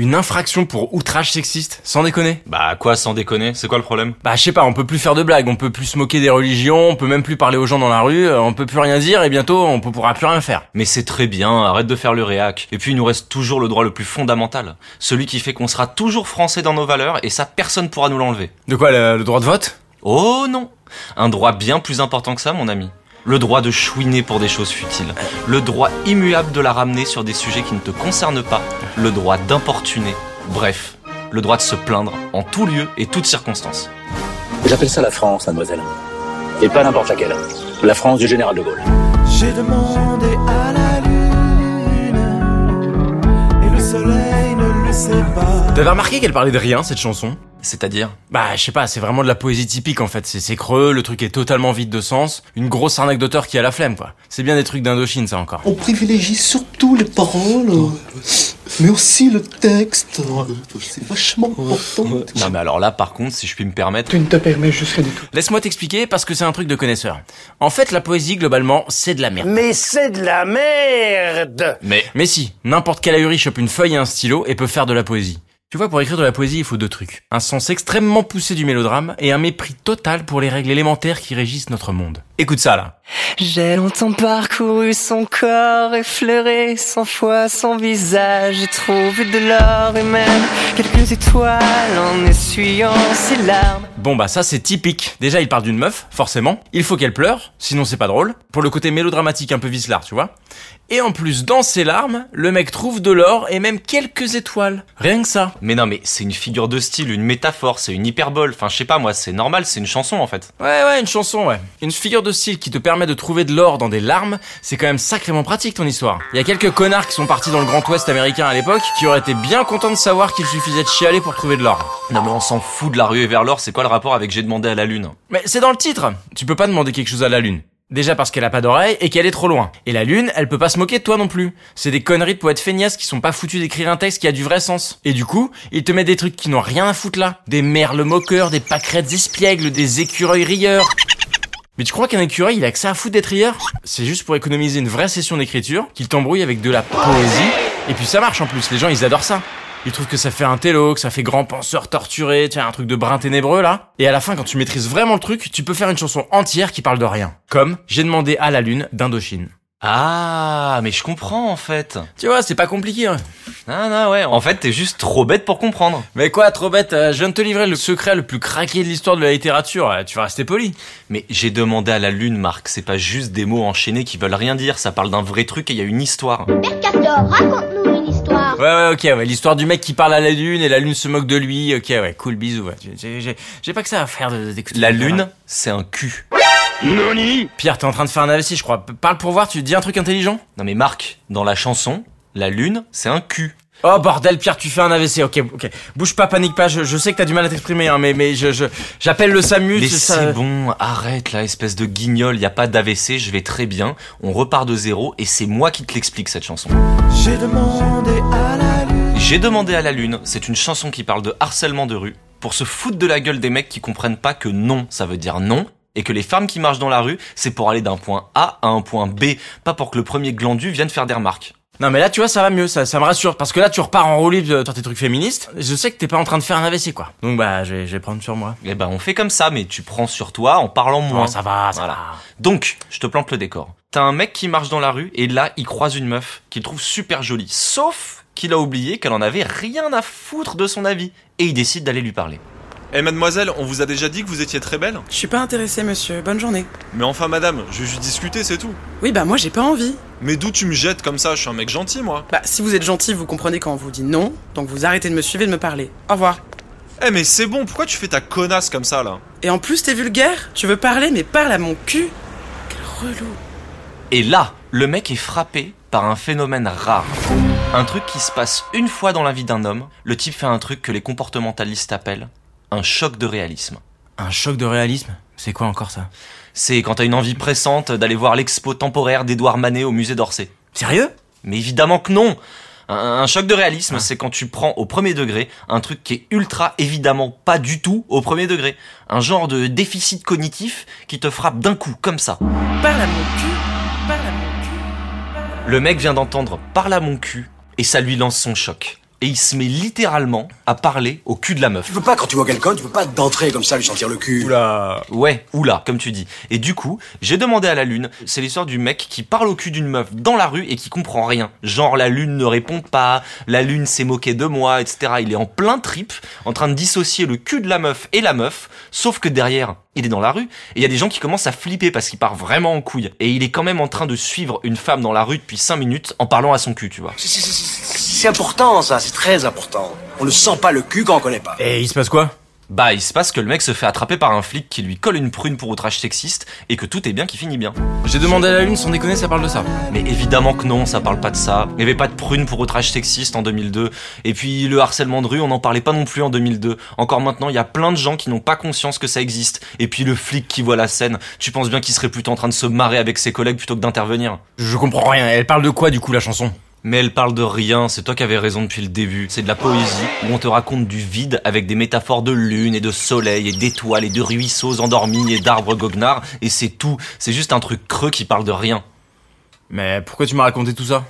Une infraction pour outrage sexiste, sans déconner. Bah quoi, sans déconner, c'est quoi le problème? Bah je sais pas, on peut plus faire de blagues, on peut plus se moquer des religions, on peut même plus parler aux gens dans la rue, euh, on peut plus rien dire et bientôt on pourra plus rien faire. Mais c'est très bien, arrête de faire le réac. Et puis il nous reste toujours le droit le plus fondamental, celui qui fait qu'on sera toujours français dans nos valeurs et ça personne pourra nous l'enlever. De quoi, le, le droit de vote? Oh non Un droit bien plus important que ça, mon ami. Le droit de chouiner pour des choses futiles. Le droit immuable de la ramener sur des sujets qui ne te concernent pas. Le droit d'importuner. Bref, le droit de se plaindre en tout lieu et toutes circonstances. J'appelle ça la France, mademoiselle. Et pas n'importe laquelle. La France du général de Gaulle. J'ai demandé à la lune T'avais remarqué qu'elle parlait de rien cette chanson C'est-à-dire Bah je sais pas, c'est vraiment de la poésie typique en fait, c'est creux, le truc est totalement vide de sens, une grosse arnaque d'auteur qui a la flemme quoi. C'est bien des trucs d'Indochine ça encore. On privilégie surtout les paroles, mais aussi le texte. C'est vachement important. Non mais alors là par contre, si je puis me permettre... Tu ne te permets juste rien du tout. Laisse-moi t'expliquer parce que c'est un truc de connaisseur. En fait la poésie globalement c'est de la merde. Mais c'est de la merde Mais... Mais si, n'importe quel ahuri chope une feuille et un stylo et peut faire de la poésie. Tu vois, pour écrire de la poésie, il faut deux trucs. Un sens extrêmement poussé du mélodrame et un mépris total pour les règles élémentaires qui régissent notre monde. Écoute ça là. J'ai longtemps parcouru son corps, effleuré cent fois son visage, j'ai trouvé de l'or et même quelques étoiles en essuyant ses larmes. Bon bah ça c'est typique. Déjà il parle d'une meuf, forcément. Il faut qu'elle pleure, sinon c'est pas drôle. Pour le côté mélodramatique un peu vicelard, tu vois. Et en plus, dans ses larmes, le mec trouve de l'or et même quelques étoiles. Rien que ça. Mais non mais c'est une figure de style, une métaphore, c'est une hyperbole. Enfin je sais pas moi, c'est normal, c'est une chanson en fait. Ouais ouais, une chanson, ouais. Une figure de style qui te permet de trouver de l'or dans des larmes, c'est quand même sacrément pratique ton histoire. Il y a quelques connards qui sont partis dans le Grand Ouest américain à l'époque, qui auraient été bien contents de savoir qu'il suffisait de chialer pour trouver de l'or. Non mais on s'en fout de la ruée vers l'or, c'est quoi le rapport avec j'ai demandé à la lune? Mais c'est dans le titre. Tu peux pas demander quelque chose à la lune. Déjà parce qu'elle a pas d'oreille et qu'elle est trop loin. Et la lune, elle peut pas se moquer de toi non plus. C'est des conneries de poètes feignasses qui sont pas foutus d'écrire un texte qui a du vrai sens. Et du coup, ils te mettent des trucs qui n'ont rien à foutre là. Des merles moqueurs, des pâquerettes espiègles, des écureuils rieurs. Mais tu crois qu'un écureuil, il a que ça à foutre d'être rieur? C'est juste pour économiser une vraie session d'écriture, qu'il t'embrouille avec de la poésie. Et puis ça marche en plus, les gens ils adorent ça. Ils trouvent que ça fait un télo, que ça fait grand penseur torturé, tiens, un truc de brin ténébreux là. Et à la fin, quand tu maîtrises vraiment le truc, tu peux faire une chanson entière qui parle de rien. Comme J'ai demandé à la lune d'Indochine. Ah, mais je comprends en fait. Tu vois, c'est pas compliqué. Hein. Non, non, ouais, en fait t'es juste trop bête pour comprendre. Mais quoi, trop bête, euh, je viens de te livrer le secret le plus craqué de l'histoire de la littérature, euh, tu vas rester poli. Mais j'ai demandé à la lune, Marc, c'est pas juste des mots enchaînés qui veulent rien dire, ça parle d'un vrai truc et il y a une histoire. Mercator, raconte-nous une histoire. Ouais, ouais, ok, ouais, l'histoire du mec qui parle à la lune et la lune se moque de lui, ok, ouais, cool, bisous, ouais. J'ai- pas que ça à faire de- d'écouter. La lune, là. c'est un cul. Pierre, t'es en train de faire un AVC, je crois. Parle pour voir, tu dis un truc intelligent Non mais Marc, dans la chanson, la lune, c'est un cul. Oh bordel, Pierre, tu fais un AVC, ok, ok. Bouge pas, panique pas, je, je sais que t'as du mal à t'exprimer, hein, mais, mais je, je, j'appelle le SAMU, Mais c'est c'est ça. bon, arrête là, espèce de guignol, y a pas d'AVC, je vais très bien, on repart de zéro et c'est moi qui te l'explique cette chanson. J'ai demandé à la lune. J'ai demandé à la lune, c'est une chanson qui parle de harcèlement de rue, pour se foutre de la gueule des mecs qui comprennent pas que non, ça veut dire non, et que les femmes qui marchent dans la rue, c'est pour aller d'un point A à un point B, pas pour que le premier glandu vienne faire des remarques. Non mais là, tu vois, ça va mieux, ça, ça me rassure, parce que là, tu repars en roue libre dans tes trucs féministes. Je sais que t'es pas en train de faire un AVC, quoi. Donc bah, je vais, je vais prendre sur moi. Eh ben on fait comme ça, mais tu prends sur toi en parlant moins. Non, ça va, ça Voilà. va. Donc, je te plante le décor. T'as un mec qui marche dans la rue et là, il croise une meuf qu'il trouve super jolie. Sauf qu'il a oublié qu'elle en avait rien à foutre de son avis. Et il décide d'aller lui parler. Eh mademoiselle, on vous a déjà dit que vous étiez très belle Je suis pas intéressée, monsieur. Bonne journée. Mais enfin madame, je vais juste discuter, c'est tout. Oui, bah moi j'ai pas envie. Mais d'où tu me jettes comme ça? Je suis un mec gentil moi. Bah, si vous êtes gentil, vous comprenez quand on vous dit non, donc vous arrêtez de me suivre et de me parler. Au revoir. Eh mais c'est bon, pourquoi tu fais ta connasse comme ça là? Et en plus, t'es vulgaire Tu veux parler, mais parle à mon cul Quel relou. Et là, le mec est frappé par un phénomène rare. Un truc qui se passe une fois dans la vie d'un homme. Le type fait un truc que les comportementalistes appellent un choc de réalisme. Un choc de réalisme? C'est quoi encore ça? C'est quand t'as une envie pressante d'aller voir l'expo temporaire d'Édouard Manet au musée d'Orsay. Sérieux? Mais évidemment que non un, un choc de réalisme, c'est quand tu prends au premier degré un truc qui est ultra évidemment pas du tout au premier degré. Un genre de déficit cognitif qui te frappe d'un coup, comme ça. Parle à mon cul Parle à mon cul Le mec vient d'entendre parle à mon cul et ça lui lance son choc. Et il se met littéralement à parler au cul de la meuf. Tu peux pas, quand tu vois quelqu'un, tu peux pas d'entrer comme ça, lui sentir le cul. Oula. Ouais, oula, comme tu dis. Et du coup, j'ai demandé à la lune, c'est l'histoire du mec qui parle au cul d'une meuf dans la rue et qui comprend rien. Genre la lune ne répond pas, la lune s'est moquée de moi, etc. Il est en plein trip, en train de dissocier le cul de la meuf et la meuf, sauf que derrière, il est dans la rue, et il y a des gens qui commencent à flipper parce qu'il part vraiment en couille. Et il est quand même en train de suivre une femme dans la rue depuis 5 minutes en parlant à son cul, tu vois. C'est- important, ça, c'est très important. On ne sent pas le cul quand on connaît pas. Et il se passe quoi? Bah, il se passe que le mec se fait attraper par un flic qui lui colle une prune pour outrage sexiste et que tout est bien qui finit bien. J'ai demandé à la lune, sans déconner, ça parle de ça. Mais évidemment que non, ça parle pas de ça. Il n'y avait pas de prune pour outrage sexiste en 2002. Et puis le harcèlement de rue, on n'en parlait pas non plus en 2002. Encore maintenant, il y a plein de gens qui n'ont pas conscience que ça existe. Et puis le flic qui voit la scène, tu penses bien qu'il serait plutôt en train de se marrer avec ses collègues plutôt que d'intervenir? Je comprends rien. Elle parle de quoi du coup la chanson? Mais elle parle de rien, c'est toi qui avais raison depuis le début. C'est de la poésie où on te raconte du vide avec des métaphores de lune et de soleil et d'étoiles et de ruisseaux endormis et d'arbres goguenards. Et c'est tout. C'est juste un truc creux qui parle de rien. Mais pourquoi tu m'as raconté tout ça?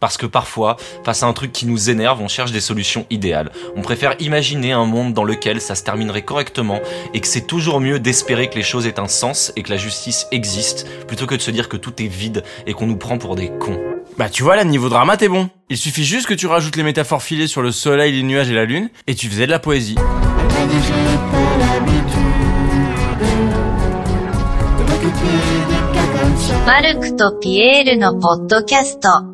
Parce que parfois, face à un truc qui nous énerve, on cherche des solutions idéales. On préfère imaginer un monde dans lequel ça se terminerait correctement et que c'est toujours mieux d'espérer que les choses aient un sens et que la justice existe plutôt que de se dire que tout est vide et qu'on nous prend pour des cons. Bah tu vois là, niveau drama, t'es bon. Il suffit juste que tu rajoutes les métaphores filées sur le soleil, les nuages et la lune, et tu faisais de la poésie. マルクとピエールのポッドキャスト